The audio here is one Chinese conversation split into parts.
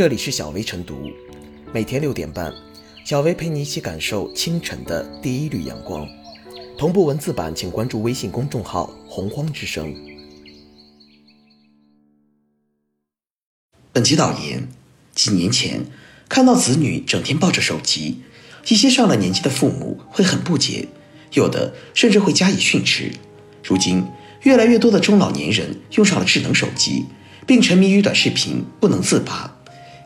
这里是小薇晨读，每天六点半，小薇陪你一起感受清晨的第一缕阳光。同步文字版，请关注微信公众号“洪荒之声”。本期导言：几年前，看到子女整天抱着手机，一些上了年纪的父母会很不解，有的甚至会加以训斥。如今，越来越多的中老年人用上了智能手机，并沉迷于短视频不能自拔。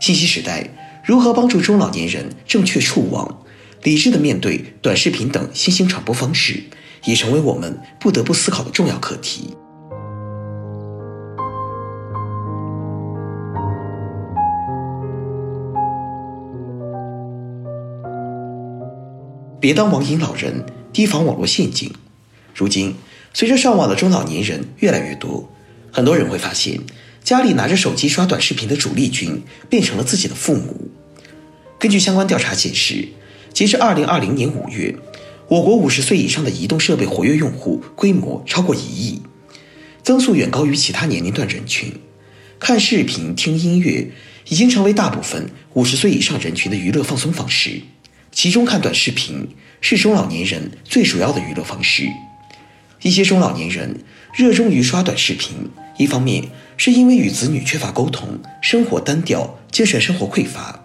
信息时代，如何帮助中老年人正确触网、理智的面对短视频等新兴传播方式，也成为我们不得不思考的重要课题。别当网瘾老人，提防网络陷阱。如今，随着上网的中老年人越来越多，很多人会发现，家里拿着手机刷短视频的主力军变成了自己的父母。根据相关调查显示，截至二零二零年五月，我国五十岁以上的移动设备活跃用户规模超过一亿，增速远高于其他年龄段人群。看视频、听音乐已经成为大部分五十岁以上人群的娱乐放松方式。其中看短视频是中老年人最主要的娱乐方式。一些中老年人热衷于刷短视频，一方面是因为与子女缺乏沟通，生活单调，精神生活匮乏。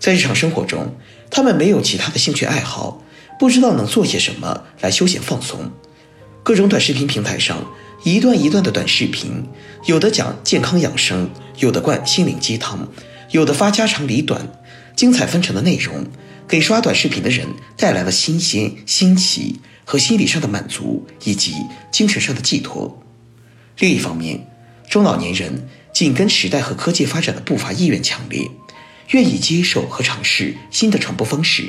在日常生活中，他们没有其他的兴趣爱好，不知道能做些什么来休闲放松。各种短视频平台上，一段一段的短视频，有的讲健康养生，有的灌心灵鸡汤，有的发家长里短，精彩纷呈的内容。给刷短视频的人带来了新鲜、新奇和心理上的满足，以及精神上的寄托。另一方面，中老年人紧跟时代和科技发展的步伐意愿强烈，愿意接受和尝试新的传播方式。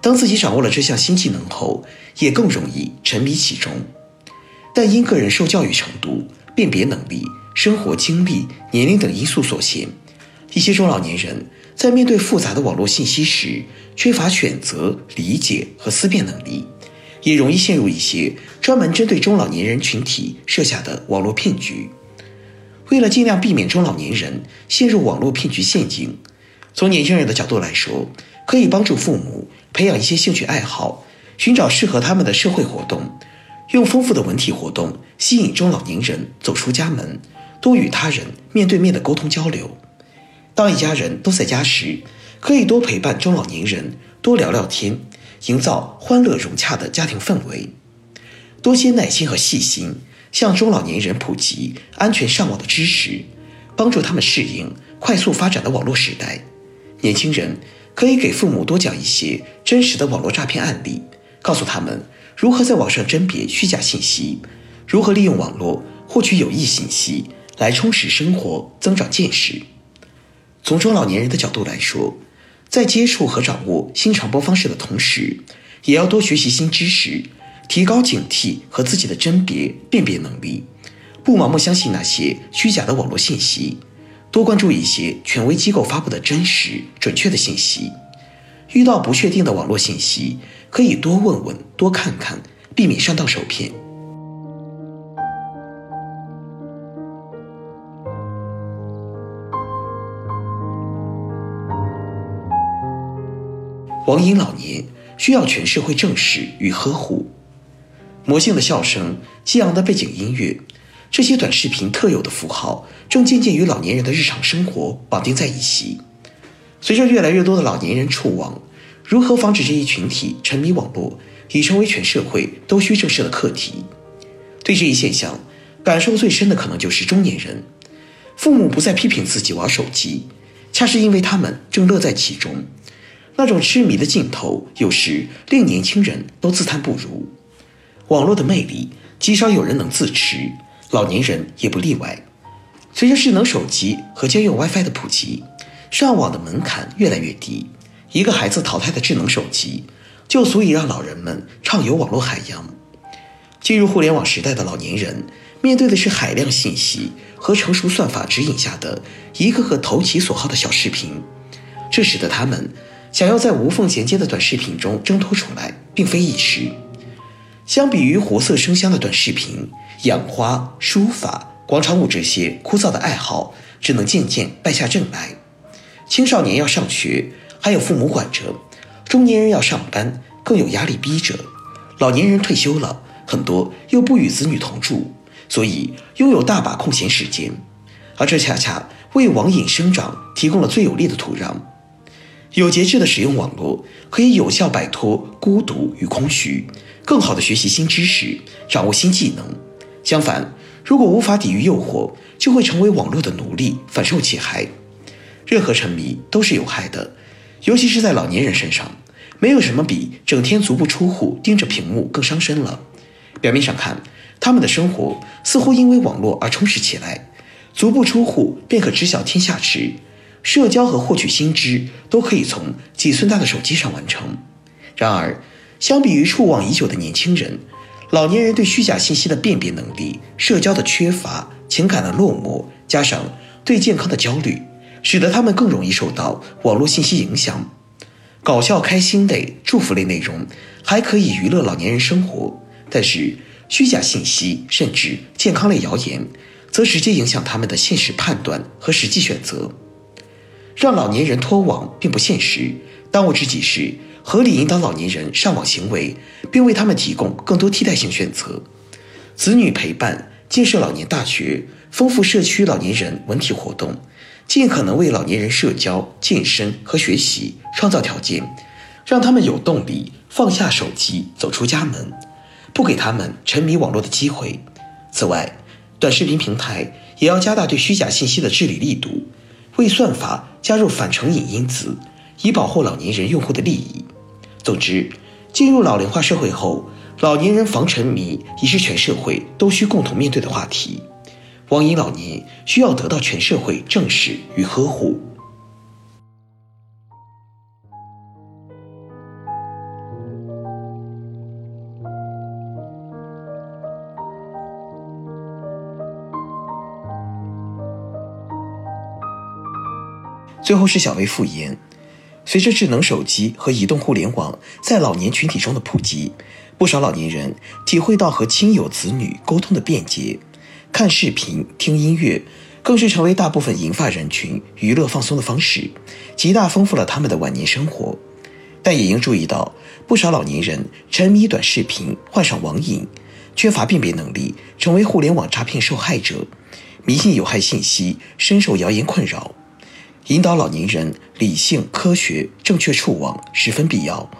当自己掌握了这项新技能后，也更容易沉迷其中。但因个人受教育程度、辨别能力、生活经历、年龄等因素所限，一些中老年人。在面对复杂的网络信息时，缺乏选择、理解和思辨能力，也容易陷入一些专门针对中老年人群体设下的网络骗局。为了尽量避免中老年人陷入网络骗局陷阱，从年轻人的角度来说，可以帮助父母培养一些兴趣爱好，寻找适合他们的社会活动，用丰富的文体活动吸引中老年人走出家门，多与他人面对面的沟通交流。当一家人都在家时，可以多陪伴中老年人，多聊聊天，营造欢乐融洽的家庭氛围。多些耐心和细心，向中老年人普及安全上网的知识，帮助他们适应快速发展的网络时代。年轻人可以给父母多讲一些真实的网络诈骗案例，告诉他们如何在网上甄别虚假信息，如何利用网络获取有益信息，来充实生活，增长见识。从中老年人的角度来说，在接触和掌握新传播方式的同时，也要多学习新知识，提高警惕和自己的甄别辨别能力，不盲目相信那些虚假的网络信息，多关注一些权威机构发布的真实准确的信息。遇到不确定的网络信息，可以多问问、多看看，避免上当受骗。网瘾老年需要全社会正视与呵护。魔性的笑声、激昂的背景音乐，这些短视频特有的符号，正渐渐与老年人的日常生活绑定在一起。随着越来越多的老年人触网，如何防止这一群体沉迷网络，已成为全社会都需正视的课题。对这一现象，感受最深的可能就是中年人。父母不再批评自己玩手机，恰是因为他们正乐在其中。那种痴迷的劲头，有时令年轻人都自叹不如。网络的魅力，极少有人能自持，老年人也不例外。随着智能手机和家用 WiFi 的普及，上网的门槛越来越低。一个孩子淘汰的智能手机，就足以让老人们畅游网络海洋。进入互联网时代的老年人，面对的是海量信息和成熟算法指引下的一个个投其所好的小视频，这使得他们。想要在无缝衔接的短视频中挣脱出来，并非易事。相比于活色生香的短视频，养花、书法、广场舞这些枯燥的爱好，只能渐渐败下阵来。青少年要上学，还有父母管着；中年人要上班，更有压力逼着；老年人退休了，很多又不与子女同住，所以拥有大把空闲时间。而这恰恰为网瘾生长提供了最有利的土壤。有节制的使用网络，可以有效摆脱孤独与空虚，更好的学习新知识，掌握新技能。相反，如果无法抵御诱惑，就会成为网络的奴隶，反受其害。任何沉迷都是有害的，尤其是在老年人身上，没有什么比整天足不出户盯着屏幕更伤身了。表面上看，他们的生活似乎因为网络而充实起来。足不出户便可知晓天下事，社交和获取新知都可以从几寸大的手机上完成。然而，相比于触网已久的年轻人，老年人对虚假信息的辨别能力、社交的缺乏、情感的落寞，加上对健康的焦虑，使得他们更容易受到网络信息影响。搞笑、开心类、祝福类内容还可以娱乐老年人生活，但是虚假信息甚至健康类谣言。则直接影响他们的现实判断和实际选择。让老年人脱网并不现实，当务之急是合理引导老年人上网行为，并为他们提供更多替代性选择。子女陪伴、建设老年大学、丰富社区老年人文体活动，尽可能为老年人社交、健身和学习创造条件，让他们有动力放下手机走出家门，不给他们沉迷网络的机会。此外，短视频平台也要加大对虚假信息的治理力度，为算法加入反成瘾因子，以保护老年人用户的利益。总之，进入老龄化社会后，老年人防沉迷已是全社会都需共同面对的话题。网瘾老年需要得到全社会正视与呵护。最后是小薇复言，随着智能手机和移动互联网在老年群体中的普及，不少老年人体会到和亲友子女沟通的便捷，看视频、听音乐，更是成为大部分银发人群娱乐放松的方式，极大丰富了他们的晚年生活。但也应注意到，不少老年人沉迷短视频，患上网瘾，缺乏辨别能力，成为互联网诈骗受害者，迷信有害信息，深受谣言困扰。引导老年人理性、科学、正确触网十分必要，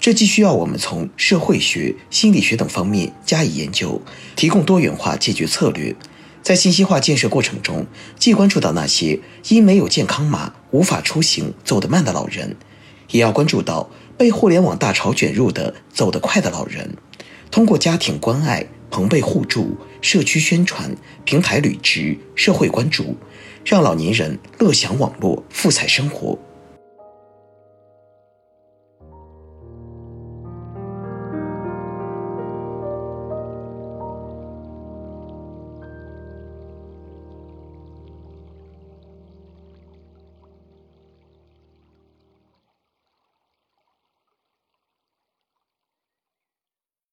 这既需要我们从社会学、心理学等方面加以研究，提供多元化解决策略。在信息化建设过程中，既关注到那些因没有健康码无法出行、走得慢的老人，也要关注到被互联网大潮卷入的走得快的老人。通过家庭关爱、朋辈互助、社区宣传、平台履职、社会关注。让老年人乐享网络，富彩生活。